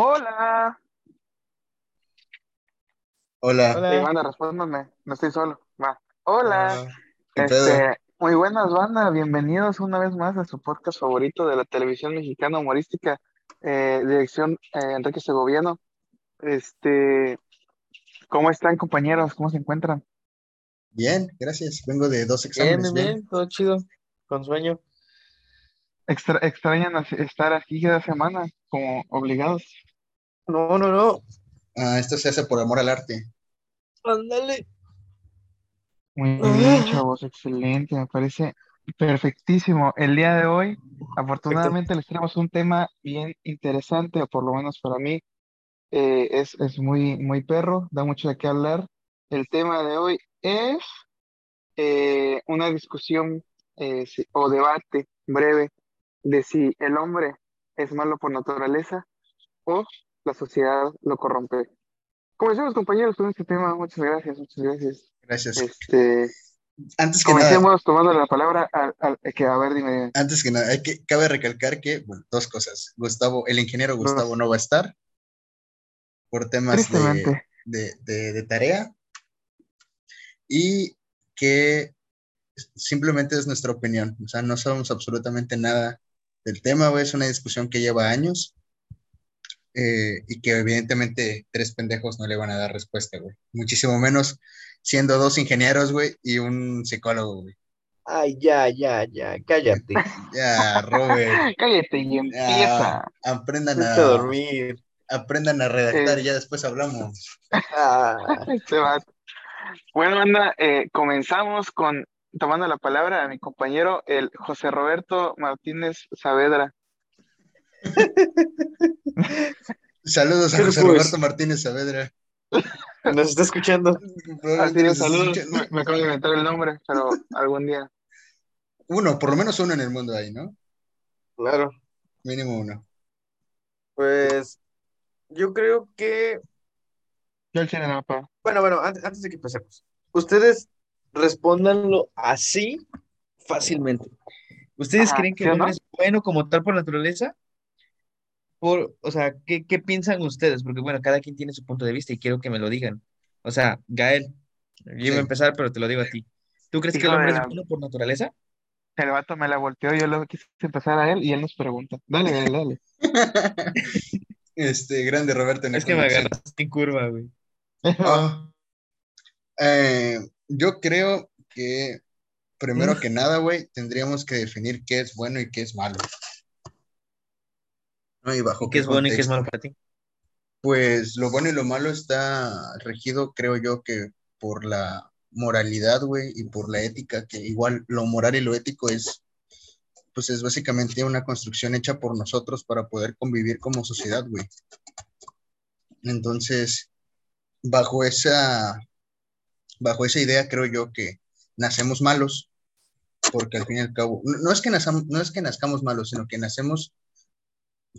Hola. Hola. Hola. banda, respóndame. No estoy solo. Va. Hola. ¿Qué pedo? Este, muy buenas, banda. Bienvenidos una vez más a su podcast favorito de la televisión mexicana humorística, eh, dirección eh, Enrique Segoviano. Este, ¿cómo están, compañeros? ¿Cómo se encuentran? Bien, gracias. Vengo de dos exámenes, bien, bien. bien, todo chido, con sueño. Extra- ¿extrañan estar aquí cada semana como obligados? No, no, no. Ah, esto se hace por amor al arte. Ándale. Muy bien, chavos, excelente, me parece perfectísimo. El día de hoy, afortunadamente, les tenemos un tema bien interesante, o por lo menos para mí, eh, es, es muy, muy perro, da mucho de qué hablar. El tema de hoy es eh, una discusión eh, si- o debate breve de si el hombre es malo por naturaleza o la sociedad lo corrompe. Comencemos, compañeros, con este tema. Muchas gracias, muchas gracias. Gracias. Este, Antes que nada, comencemos tomando la palabra al, al- que, a ver, dime, antes que nada, hay que, cabe recalcar que, bueno, dos cosas. Gustavo, el ingeniero Gustavo no va a estar por temas de, de, de- de tarea y que simplemente es nuestra opinión. O sea, no sabemos absolutamente nada del tema, güey. Es una discusión que lleva años eh, y que evidentemente tres pendejos no le van a dar respuesta, güey. Muchísimo menos siendo dos ingenieros, güey, y un psicólogo, güey. Ay, ya, ya, ya, cállate. Ya, Robert, Cállate y ya, empieza. aprendan Vete a a, dormir. aprendan a redactar Eh. y ya después hablamos. Ah, Este vato. Bueno, anda, eh, comenzamos con tomando la palabra a mi compañero, el José Roberto Martínez Saavedra. Saludos a ¿Qué José pues? Roberto Martínez Saavedra. nos está escuchando. Así de saludos, me, me acabo de inventar el nombre, pero algún día. Uno, por lo menos uno en el mundo ahí, ¿no? Claro. Mínimo uno. Pues yo creo que, Yo el Chirenapa. bueno, bueno, antes, antes de que empecemos, ustedes respóndanlo así fácilmente. ¿Ustedes Ajá, creen que ¿sí el no? hombre es bueno como tal por naturaleza? Por, o sea, ¿qué, qué piensan ustedes? Porque bueno, cada quien tiene su punto de vista y quiero que me lo digan. O sea, Gael, yo iba Sí. a empezar, pero te lo digo a ti. ¿Tú crees que el hombre es bueno por naturaleza? El vato me la volteó, yo lo quise empezar a él y él nos pregunta. Dale, dale, dale. Este, grande Roberto en Es que me agarraste en curva, güey. Ah, eh, yo creo que primero que nada, güey, tendríamos que definir qué es bueno y qué es malo. ¿No? Y bajo ¿Y qué es bueno y qué es malo para ti? Pues lo bueno y lo malo está regido, creo yo, que por la moralidad, güey, y por la ética, que igual lo moral y lo ético es, pues es básicamente una construcción hecha por nosotros para poder convivir como sociedad, güey. Entonces, bajo esa, bajo esa idea, creo yo que nacemos malos, porque al fin y al cabo, no, no es que nazamos, no es que nazcamos malos, sino que nacemos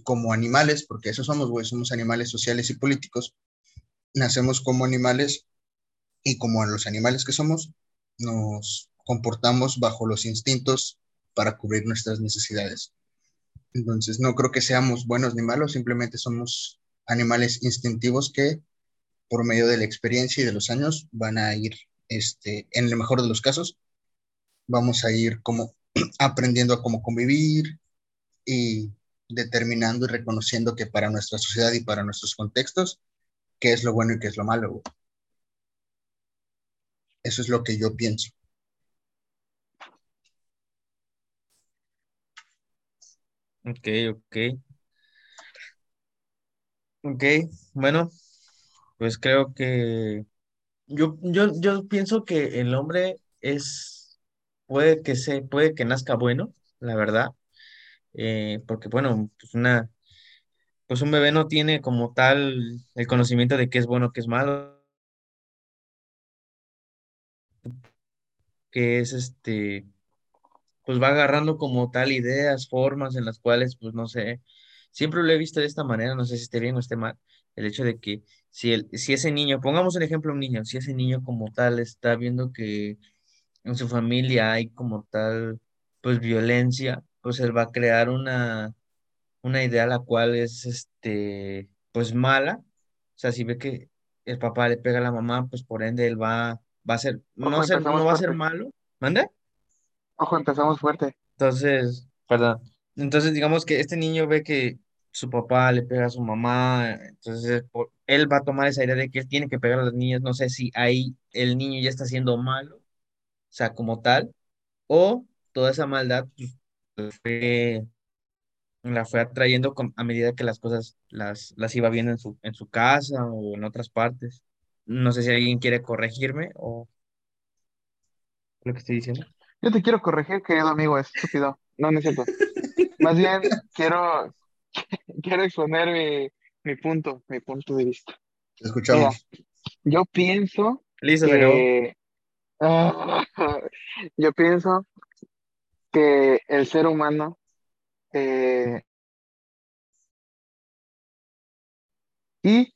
como animales, porque eso somos, güey, somos animales sociales y políticos, nacemos como animales y como los animales que somos, nos comportamos bajo los instintos para cubrir nuestras necesidades. Entonces, no creo que seamos buenos ni malos, simplemente somos animales instintivos que por medio de la experiencia y de los años van a ir, este, en el mejor de los casos, vamos a ir como aprendiendo a cómo convivir y determinando y reconociendo que para nuestra sociedad y para nuestros contextos, qué es lo bueno y qué es lo malo. Eso es lo que yo pienso. Ok, ok. Ok, bueno, pues creo que yo, yo, yo pienso que el hombre es, puede que se, puede que nazca bueno, la verdad, eh, porque bueno, pues una, pues un bebé no tiene como tal el conocimiento de qué es bueno, qué es malo, que es este, pues va agarrando como tal ideas, formas en las cuales, pues no sé, siempre lo he visto de esta manera, no sé si esté bien o esté mal, el hecho de que si, el, si ese niño, pongamos un ejemplo, un niño, si ese niño como tal está viendo que en su familia hay como tal, pues violencia, pues él va a crear una, una idea la cual es, este, pues mala, o sea, si ve que el papá le pega a la mamá, pues por ende él va, va a ser, Ojo, no ser, no va a ser malo, ¿mande? Ojo, empezamos fuerte. Entonces, perdón. Entonces, digamos que este niño ve que su papá le pega a su mamá, entonces por- él va a tomar esa idea de que él tiene que pegar a las niñas. No sé si ahí el niño ya está siendo malo, o sea, como tal, o toda esa maldad pues, fue, la fue atrayendo con- a medida que las cosas las, las iba viendo en su, en su casa o en otras partes. No sé si alguien quiere corregirme o lo que estoy diciendo. Yo te quiero corregir, querido amigo, estúpido. No, no es cierto. Más bien, quiero, quiero exponer mi, mi punto, mi punto de vista. Te Mira, escuchamos. yo pienso Listo, se acabó. que, yo pienso que el ser humano eh, y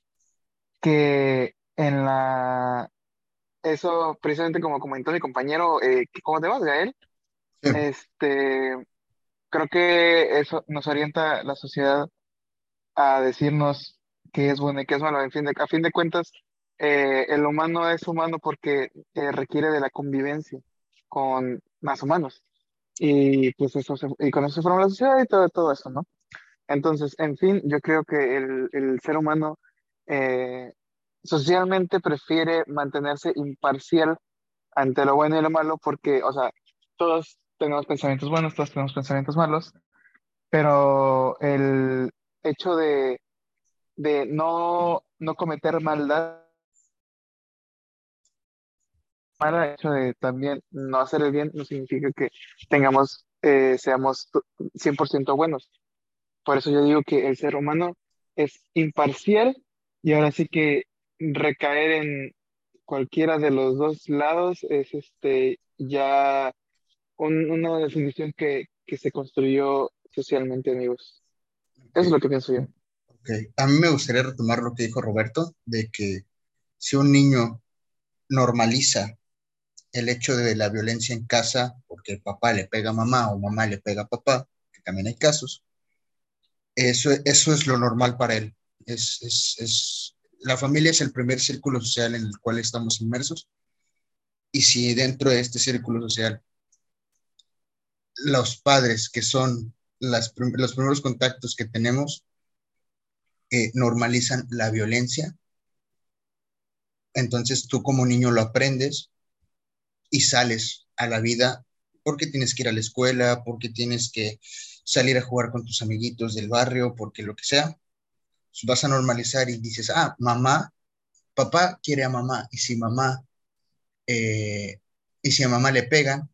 que en la, eso precisamente como comentó mi compañero, eh, ¿cómo te vas, Gael? Sí, Este, creo que eso nos orienta la sociedad a decirnos qué es bueno y qué es malo. En fin de, a fin de cuentas, eh, el humano es humano porque eh, requiere de la convivencia con más humanos. Y pues eso se- y con eso se forma la sociedad y todo, todo eso, ¿no? Entonces, en fin, yo creo que el, el ser humano eh, socialmente prefiere mantenerse imparcial ante lo bueno y lo malo porque, o sea, todos tenemos pensamientos buenos, todos tenemos pensamientos malos, pero el hecho de, de no, no cometer maldad, hecho de también no hacer el bien, no significa que tengamos, eh, seamos 100% buenos. Por eso yo digo que el ser humano es imparcial y ahora sí que recaer en cualquiera de los dos lados es este ya un- una definición que, que se construyó socialmente, amigos. Eso es lo que pienso yo. ok. A mí me gustaría retomar lo que dijo Roberto, de que si un niño normaliza el hecho de la violencia en casa, porque papá le pega a mamá o mamá le pega a papá, que también hay casos, eso, eso es lo normal para él. Es, es, es, la familia es el primer círculo social en el cual estamos inmersos y si dentro de este círculo social los padres, que son las, los primeros contactos que tenemos, normalizan la violencia, entonces tú como niño lo aprendes y sales a la vida porque tienes que ir a la escuela, porque tienes que salir a jugar con tus amiguitos del barrio, porque lo que sea, pues vas a normalizar y dices, ah, mamá, papá quiere a mamá, y si mamá, eh, y si mamá le pegan,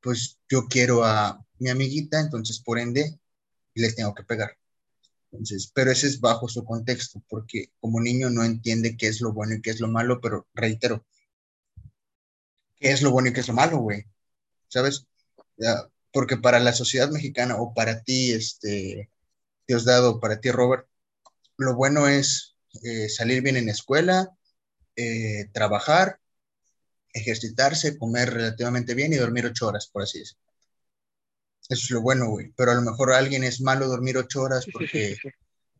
pues yo quiero a mi amiguita, entonces por ende le tengo que pegar. Entonces, pero ese es bajo su contexto, porque como niño no entiende qué es lo bueno y qué es lo malo, pero reitero, qué es lo bueno y qué es lo malo, güey, ¿sabes? Ya, porque para la sociedad mexicana o para ti, este, Diosdado, para ti, Robert, lo bueno es eh, salir bien en la escuela, eh, trabajar, ejercitarse, comer relativamente bien y dormir ocho horas, por así decirlo. Eso es lo bueno, güey. Pero a lo mejor alguien es malo dormir ocho horas porque,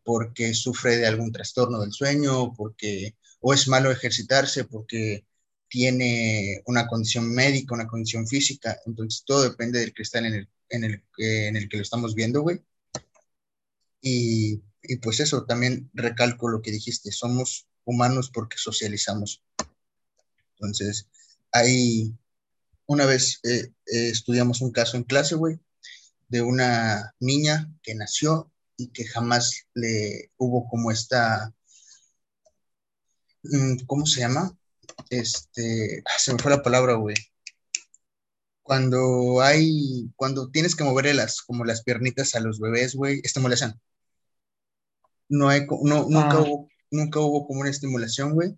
porque sufre de algún trastorno del sueño, porque, o es malo ejercitarse porque tiene una condición médica, una condición física. Entonces todo depende del cristal en el, en el, eh, en el que lo estamos viendo, güey. Y, y pues eso, también recalco lo que dijiste, somos humanos porque socializamos. Entonces, hay, una vez eh, eh, estudiamos un caso en clase, güey, de una niña que nació y que jamás le hubo como esta, mm, ¿cómo se llama? Este, ah, se me fue la palabra, güey. Cuando hay, cuando tienes que moverle las, como las piernitas a los bebés, güey, estimulación. No hay, no, nunca Ah, hubo, nunca hubo como una estimulación, güey.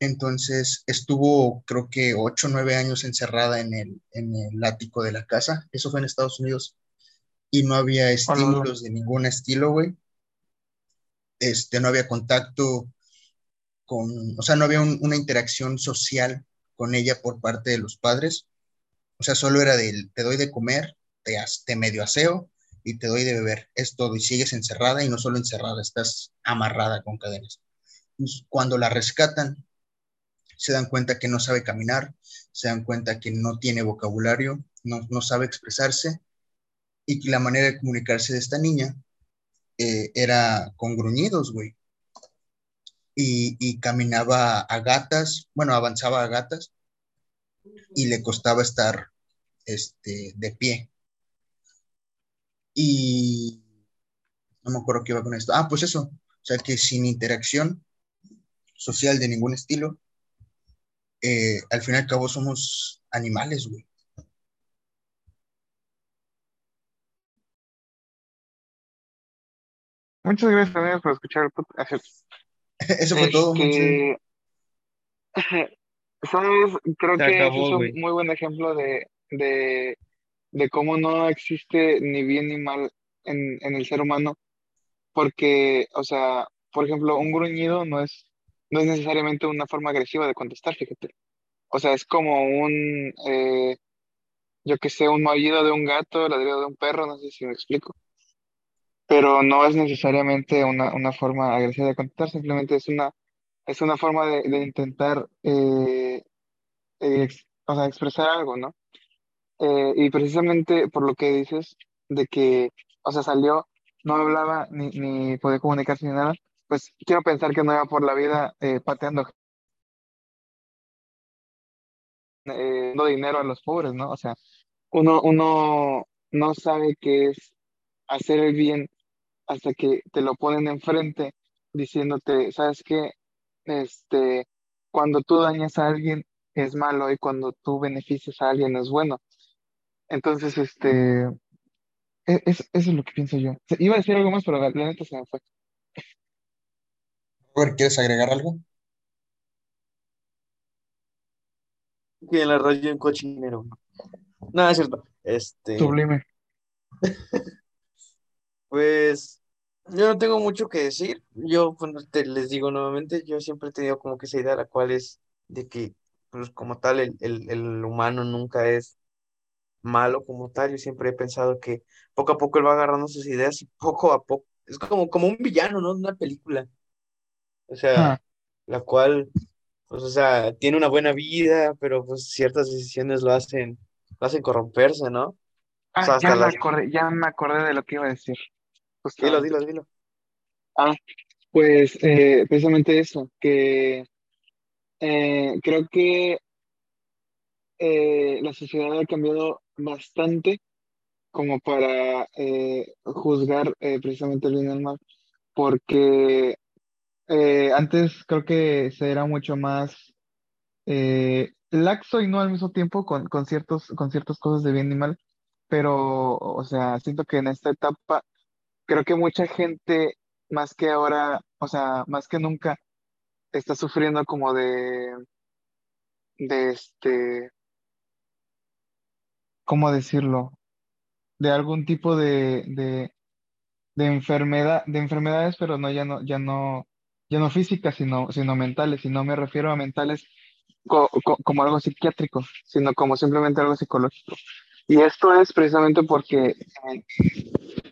Entonces estuvo, creo que ocho o nueve años encerrada en el, en el ático de la casa. Eso fue en Estados Unidos. Y no había estímulos de ningún estilo, güey. Este, no había contacto con, o sea, no había un- una interacción social con ella por parte de los padres. O sea, solo era del, te doy de comer, te, te medio aseo y te doy de beber, es todo, y sigues encerrada y no solo encerrada, estás amarrada con cadenas. Cuando la rescatan, se dan cuenta que no sabe caminar, se dan cuenta que no tiene vocabulario, no, sabe expresarse y la manera de comunicarse de esta niña eh, era con gruñidos, güey. Y, caminaba a gatas, bueno, avanzaba a gatas y le costaba estar este, de pie. Y no me acuerdo qué iba con esto. Ah, pues eso, o sea que sin interacción social de ningún estilo, eh, al fin y al cabo somos animales, güey. Muchas gracias, amigos, por escuchar el podcast. Eso fue todo. Este, ¿Sabes? Creo Se que acabó, es un muy buen ejemplo de, de, de cómo no existe ni bien ni mal en, en el ser humano, porque, o sea, por ejemplo, un gruñido no es, no es necesariamente una forma agresiva de contestar, fíjate. O sea, es como un, eh, yo que sé, un maullido de un gato, ladrido de un perro, no sé si me explico. Pero no es necesariamente una, una forma agresiva de contestar, simplemente es una, es una forma de, de intentar eh, o sea, expresar algo, ¿no? Eh, y precisamente por lo que dices de que, o sea, salió, no hablaba ni, ni podía comunicarse ni nada, pues quiero pensar que no iba por la vida eh, pateando, eh, dando dinero a los pobres, ¿no? O sea, uno, uno no sabe qué es hacer el bien hasta que te lo ponen enfrente diciéndote, ¿sabes qué? Este, cuando tú dañas a alguien es malo y cuando tú beneficias a alguien es bueno. Entonces, este, e- es- eso es lo que pienso yo. Iba a decir algo más, pero la, la neta se me fue. Robert, ¿quieres agregar algo? Que en la radio un cochinero. No, es cierto. Este, Sublime. pues yo no tengo mucho que decir. Yo, bueno, te les digo nuevamente, yo siempre he tenido como que esa idea, la cual es de que, pues como tal, el, el, el humano nunca es malo como tal. Yo siempre he pensado que poco a poco él va agarrando sus ideas y poco a poco, es como, como un villano, ¿no? De una película. O sea, Ah, la cual, pues, o sea, tiene una buena vida, pero pues ciertas decisiones lo hacen, lo hacen corromperse, ¿no? O sea, ah, hasta ya me las... acordé, ya me acordé de lo que iba a decir, Dilo, dilo, dilo. Ah, pues eh, precisamente eso, que eh, creo que eh, la sociedad ha cambiado bastante como para juzgar precisamente el bien y el mal, porque antes creo que se era mucho más laxo y no al mismo tiempo con, con ciertos, con ciertas cosas de bien y mal, pero, o sea, siento que en esta etapa creo que mucha gente, más que ahora, o sea, más que nunca, está sufriendo como de, de este, ¿cómo decirlo? De algún tipo de, de, enfermedad, de enfermedades, pero no, ya no, ya no, ya no físicas, sino, sino mentales, y no me refiero a mentales co- co- como algo psiquiátrico, sino como simplemente algo psicológico. Y esto es precisamente porque eh,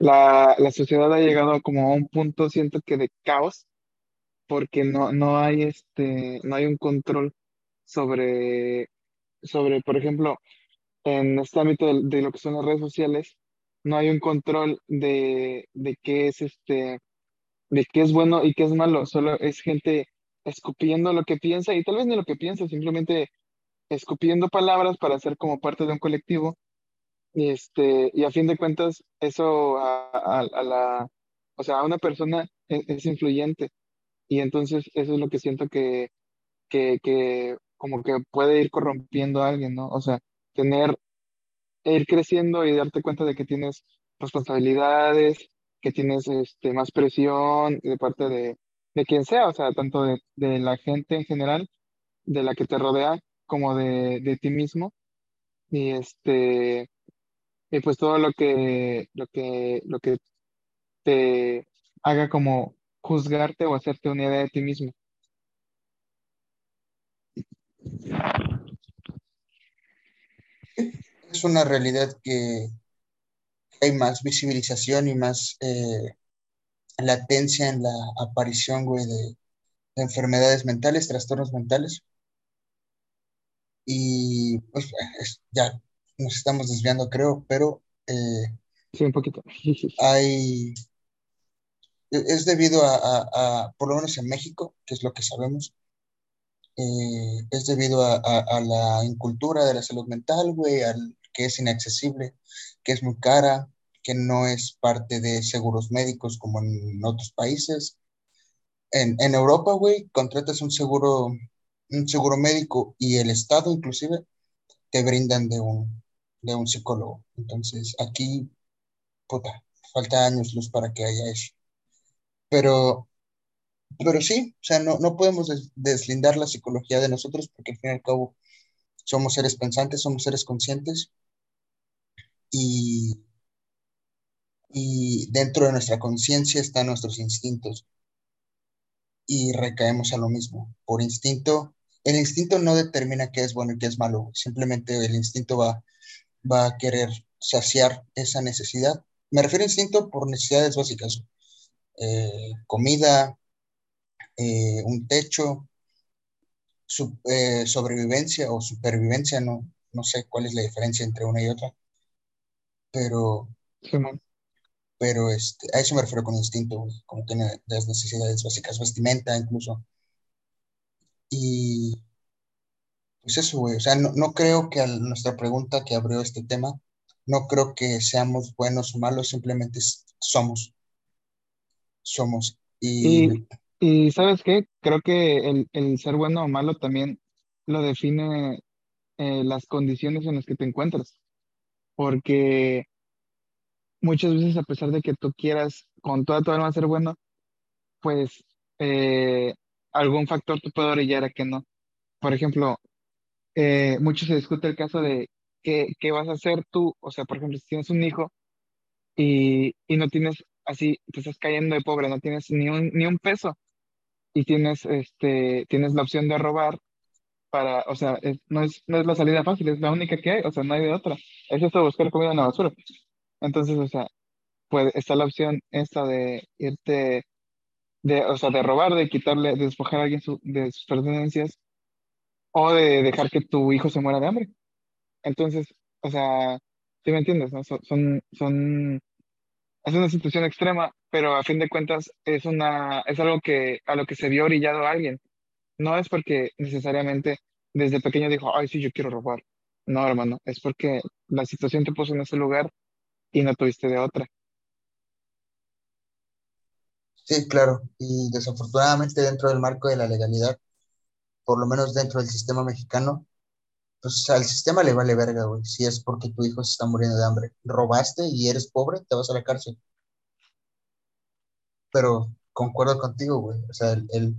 la, la sociedad ha llegado como a un punto, siento que de caos, porque no, no hay este, no hay un control sobre, sobre, por ejemplo, en este ámbito de, lo que son las redes sociales, no hay un control de, de qué es este, de qué es bueno y qué es malo, solo es gente escupiendo lo que piensa y tal vez ni lo que piensa, simplemente escupiendo palabras para ser como parte de un colectivo y este y a fin de cuentas eso a, a- la o sea a una persona es, es influyente y entonces eso es lo que siento que, que que como que puede ir corrompiendo a alguien, ¿no? O sea, tener e ir creciendo y darte cuenta de que tienes responsabilidades, que tienes este más presión de parte de de quien sea, o sea, tanto de, de la gente en general, de la que te rodea, como de, de ti mismo. Y este Y pues todo lo que, lo que, lo que te haga como juzgarte o hacerte una idea de ti mismo. Es una realidad que hay más visibilización y más eh, latencia en la aparición, güey, de, de enfermedades mentales, trastornos mentales. Y pues es- ya nos estamos desviando, creo, pero eh, Sí, un poquito. hay, e- es debido a, a- a, por lo menos en México, que es lo que sabemos, eh, es debido a, a- a la incultura de la salud mental, güey, al que es inaccesible, que es muy cara, que no es parte de seguros médicos como en otros países. En, en Europa, güey, contratas un seguro, un seguro médico y el Estado inclusive te brindan de un, de un psicólogo. Entonces, aquí, puta, falta años luz para que haya eso. Pero, pero sí, o sea, no, no podemos des- deslindar la psicología de nosotros porque al fin y al cabo somos seres pensantes, somos seres conscientes y, y dentro de nuestra conciencia están nuestros instintos y recaemos a lo mismo. Por instinto, el instinto no determina qué es bueno y qué es malo, simplemente el instinto va, va a querer saciar esa necesidad. Me refiero a instinto por necesidades básicas, eh, comida, eh, un techo, su- eh, sobrevivencia o supervivencia, no, no sé cuál es la diferencia entre una y otra, pero, pero este, a eso me refiero con instinto, como tiene las necesidades básicas, vestimenta incluso. Y pues eso, güey, o sea, no, no creo que a nuestra pregunta que abrió este tema, no creo que seamos buenos o malos, simplemente somos, somos. Y Y, y ¿sabes qué? Creo que el, el ser bueno o malo también lo define eh, las condiciones en las que te encuentras. Porque muchas veces, a pesar de que tú quieras con toda tu alma ser bueno, pues eh, algún factor te puede orillar a que no. Por ejemplo, eh, mucho se discute el caso de qué, qué vas a hacer tú. O sea, por ejemplo, si tienes un hijo y, y no tienes así, te estás cayendo de pobre, no tienes ni un, ni un peso y tienes, este, tienes la opción de robar para, o sea, no es, no es la salida fácil, es la única que hay, o sea, no hay de otra. Es esto buscar comida en la basura. Entonces, o sea, pues está la opción esta de irte, de, o sea, de robar, de quitarle, de despojar a alguien de sus pertenencias o de dejar que tu hijo se muera de hambre. Entonces, o sea, ¿sí me entiendes, no? Son, son, es una situación extrema, pero a fin de cuentas es una, es algo que, a lo que se vio orillado alguien. No es porque necesariamente desde pequeño dijo, ay, sí, yo quiero robar. No, hermano, es porque la situación te puso en ese lugar y no tuviste de otra. Sí, claro, y desafortunadamente dentro del marco de la legalidad, por lo menos dentro del sistema mexicano, pues al sistema le vale verga, güey, si es porque tu hijo se está muriendo de hambre. Robaste y eres pobre, te vas a la cárcel. Pero concuerdo contigo, güey, o sea, el, el-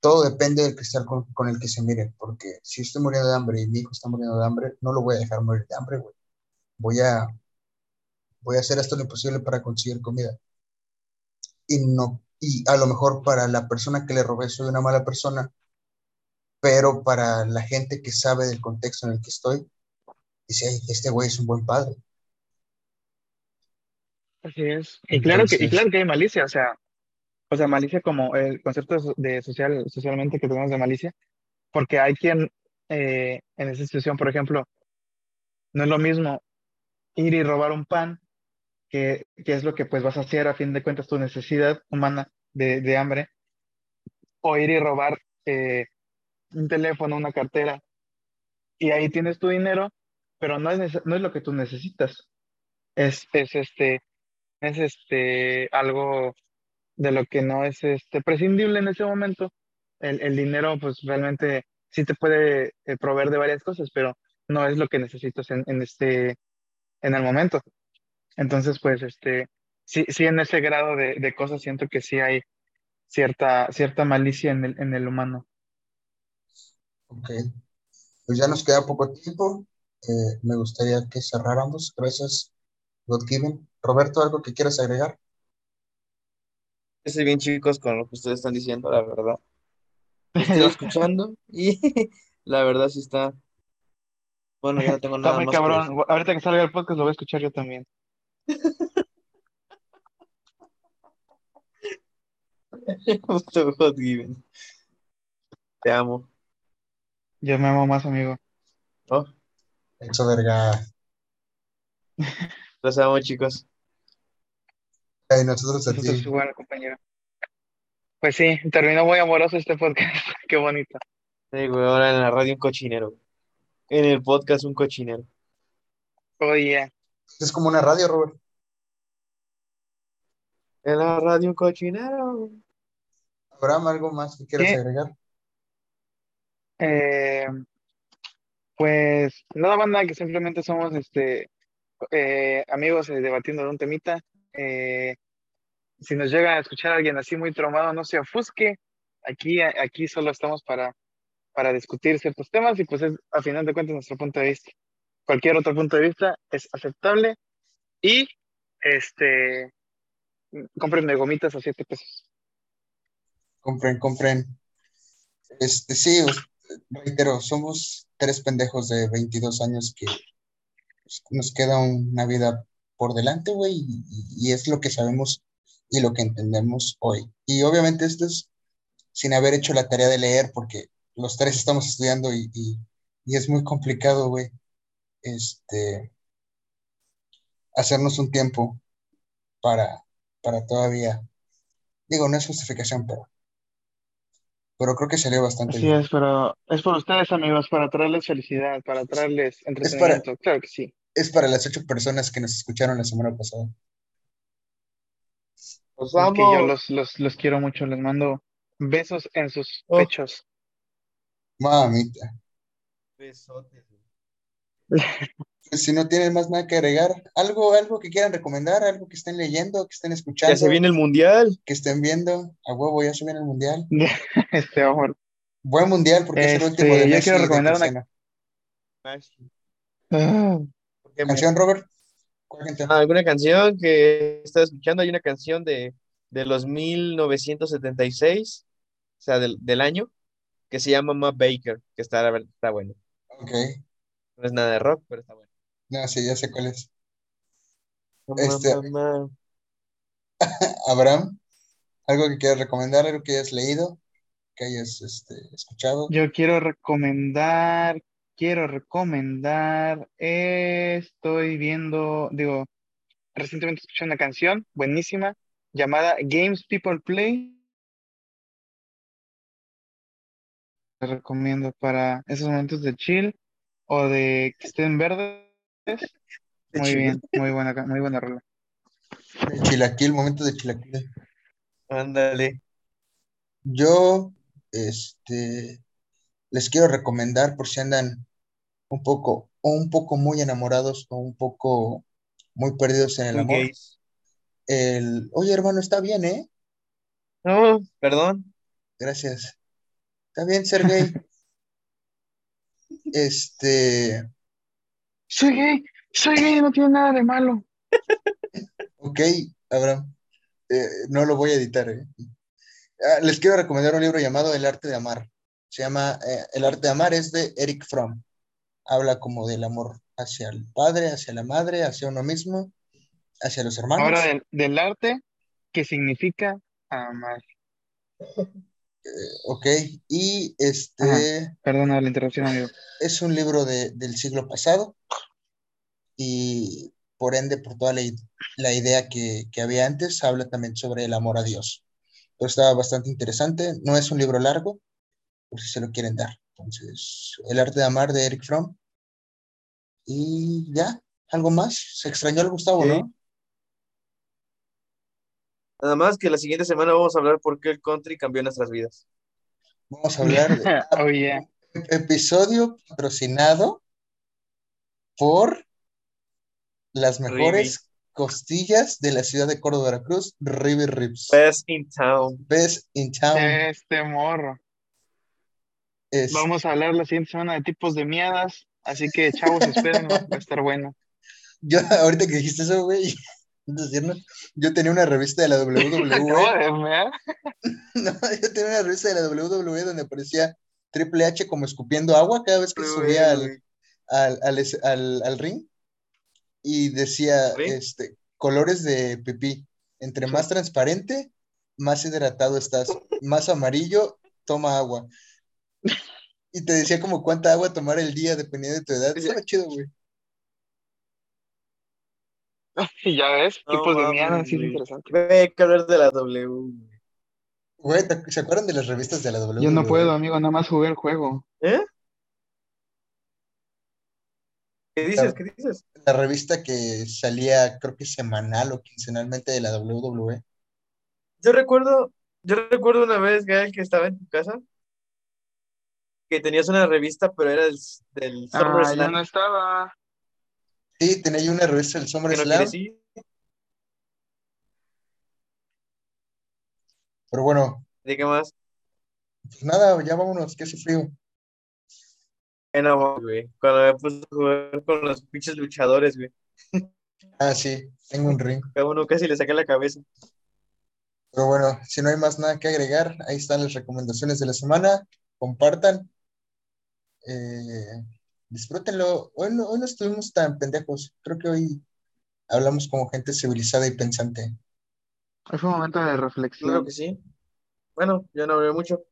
todo depende del cristal con, con el que se mire, porque si estoy muriendo de hambre y mi hijo está muriendo de hambre, no lo voy a dejar morir de hambre, güey. Voy a, voy a hacer hasta lo imposible para conseguir comida. Y no, y a lo mejor para la persona que le robé soy una mala persona, pero para la gente que sabe del contexto en el que estoy, dice, "Ay, este güey es un buen padre. Así es. Y claro que, y claro que hay malicia, o sea, o sea, malicia como el concepto de social, socialmente que tenemos de malicia, porque hay quien eh, en esa situación, por ejemplo, no es lo mismo ir y robar un pan, que, que es lo que pues vas a hacer a fin de cuentas tu necesidad humana de, de hambre, o ir y robar eh, un teléfono, una cartera, y ahí tienes tu dinero, pero no es, no es lo que tú necesitas, es, es este, es este, algo de lo que no es este, prescindible en ese momento. El, el dinero, pues realmente sí te puede eh, proveer de varias cosas, pero no es lo que necesitas en, en este, en el momento. Entonces, pues, este, sí, sí en ese grado de, de cosas siento que sí hay cierta, cierta malicia en el, en el humano. ok, pues ya nos queda poco tiempo. Eh, me gustaría que cerráramos. Gracias, God Given. Roberto, ¿algo que quieras agregar? Estoy bien, chicos, con lo que ustedes están diciendo, la verdad. Estoy escuchando y la verdad sí está. Bueno, ya no tengo Está nada muy más que cabrón. Ahorita que salga el podcast lo voy a escuchar yo también. Given. Te amo. Yo me amo más, amigo. Oh, Eso, verga. los amo, chicos. Ay, nosotros a Nosotros ti. igual, compañero. Pues sí, terminó muy amoroso este podcast. Qué bonito. Sí, güey, ahora en la radio un cochinero. En el podcast un cochinero. Oye, Es como una radio, Robert. En la radio un cochinero. Abraham, ¿algo más que quieras ¿Qué? agregar? eh, pues nada más nada que simplemente somos este eh, amigos eh, debatiendo de un temita. Eh, si nos llega a escuchar alguien así muy traumado, no se ofusque. Aquí, aquí solo estamos para, para discutir ciertos temas y pues es a final de cuentas nuestro punto de vista. Cualquier otro punto de vista es aceptable y este cómprenme gomitas a siete pesos. Compren, compren. Este, sí, reitero, somos tres pendejos de 22 años que nos queda una vida por delante, güey, y, y es lo que sabemos y lo que entendemos hoy. Y obviamente esto es sin haber hecho la tarea de leer, porque los tres estamos estudiando y, y- y es muy complicado, güey, este, hacernos un tiempo para, para todavía, digo, no es justificación, pero, pero creo que salió bastante Así bien. es, pero es por ustedes, amigos, para traerles felicidad, para traerles entretenimiento. Claro que sí. Es para las ocho personas que nos escucharon la semana pasada. Los Que yo amo. los, los, los quiero mucho, les mando besos en sus Oh. pechos. Mamita. Besotes, si no tienen más nada que agregar, algo, algo que quieran recomendar, algo que estén leyendo, que estén escuchando, Ya se viene el mundial. que estén viendo, a huevo, ya se viene el mundial. Este. Buen mundial porque es el Este, último de yo Messi quiero recomendar una-. Ah, ¿Por qué me- ¿Canción, Robert? Ah, ¿Alguna canción que estás escuchando? Hay una canción de, de los 1976, o sea, del, del año, que se llama Ma Baker, que está, está bueno. Ok, No es nada de rock, pero está bueno. no, sí, ya sé cuál es. Este-. Abraham, algo que quieras recomendar, algo que hayas leído, que hayas este, escuchado. yo quiero recomendar, quiero recomendar, eh, estoy viendo, digo, recientemente escuché una canción buenísima llamada Games People Play. Les recomiendo para esos momentos de chill o de que estén verdes. Muy bien, muy buena, muy buena rola. El chilaquil, momento de chilaquil. Ándale. Yo, este, les quiero recomendar por si andan un poco, o un poco muy enamorados o un poco muy perdidos en el amor. El, oye, hermano, está bien, ¿eh? No, perdón. Gracias. Está bien ser gay. Este, Soy gay, soy gay, no tiene nada de malo. ok, Abraham, eh, no lo voy a editar, ¿eh? Ah, les quiero recomendar un libro llamado El arte de amar. Se llama eh, El arte de amar, es de Eric Fromm. Habla como del amor hacia el padre, hacia la madre, hacia uno mismo, hacia los hermanos. Ahora del, del arte, ¿qué significa amar? Ok, y este Perdona la interrupción, amigo. es un libro de- del siglo pasado y por ende, por toda la, la idea que, que había antes, habla también sobre el amor a Dios. Pero está bastante interesante, no es un libro largo, por si se lo quieren dar. Entonces, El arte de amar de Eric Fromm. Y ya, algo más. Se extrañó al Gustavo, Sí. ¿no? Nada más que la siguiente semana vamos a hablar por qué el country cambió nuestras vidas. Vamos a hablar de Oh, yeah. episodio patrocinado por las mejores costillas de la ciudad de Córdoba, Veracruz, River Ribs. Best in town. Best in town. Este morro. Es- Vamos a hablar la siguiente semana de tipos de miadas, así que chavos, espérenlo, va a estar bueno. yo, ahorita que dijiste eso, güey, yo tenía una revista de la WWE. No, yo tenía una revista de la WWE donde aparecía Triple H como escupiendo agua cada vez que subía al, al, al, al- al ring y decía, este, colores de pipí. Entre más transparente, más hidratado estás. Más amarillo, toma agua. Y te decía como cuánta agua tomar el día dependiendo de tu edad. Estaba chido, güey. Y ya ves, No tipos de mames, mierda, sí es interesante. Güey, hay que hablar de la W. güey. Güey, ¿te- ¿se acuerdan de las revistas de la WWE? Yo no puedo, amigo, nada más jugué el juego. ¿Eh? ¿Qué dices? ¿Qué dices? La revista que salía, creo que semanal o quincenalmente de la. WWE. Yo recuerdo, yo recuerdo una vez, Gael, que estaba en tu casa, que tenías una revista, pero era del, del Ah, yo no estaba. Sí, tenía yo una revista del no SummerSlam, crecí. pero bueno, ¿De qué más? pues nada, ya vámonos, que hace frío. No, mames, güey. Cuando me puse a jugar con los pinches luchadores, güey. Ah, sí, tengo un ring. Cada uno casi le saqué la cabeza. Pero bueno, si no hay más nada que agregar, ahí están las recomendaciones de la semana. Compartan. Eh, disfrútenlo. Hoy no, hoy no estuvimos tan pendejos. Creo que hoy hablamos como gente civilizada y pensante. Hoy fue un momento de Claro reflexión. que sí. Bueno, yo no hablé mucho.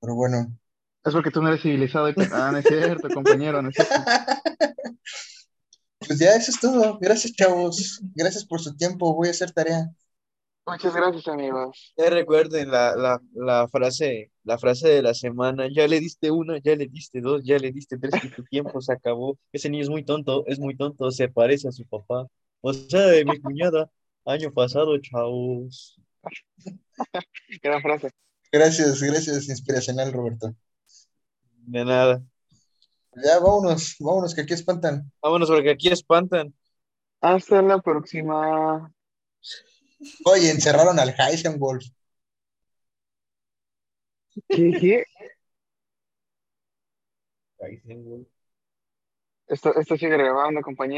Pero bueno, Es porque tú no eres civilizado y pe- Ah, no es cierto, compañero, no es cierto. pues ya eso es todo. Gracias, chavos. Gracias por su tiempo. Voy a hacer tarea. Muchas gracias, amigos. Ya recuerden la, la, la frase, la frase de la semana. Ya le diste una, ya le diste dos, ya le diste tres y tu tiempo se acabó. Ese niño es muy tonto, es muy tonto, se parece a su papá. O sea, de mi cuñada. Año pasado, chavos. Gran frase. Gracias, gracias, inspiracional, Roberto. De nada. Ya, vámonos, vámonos, que aquí espantan. Vámonos porque aquí espantan. Hasta la próxima. Oye, encerraron al Heisenwolf. ¿Qué, qué? Tengo. Esto, esto sigue grabando, compañero.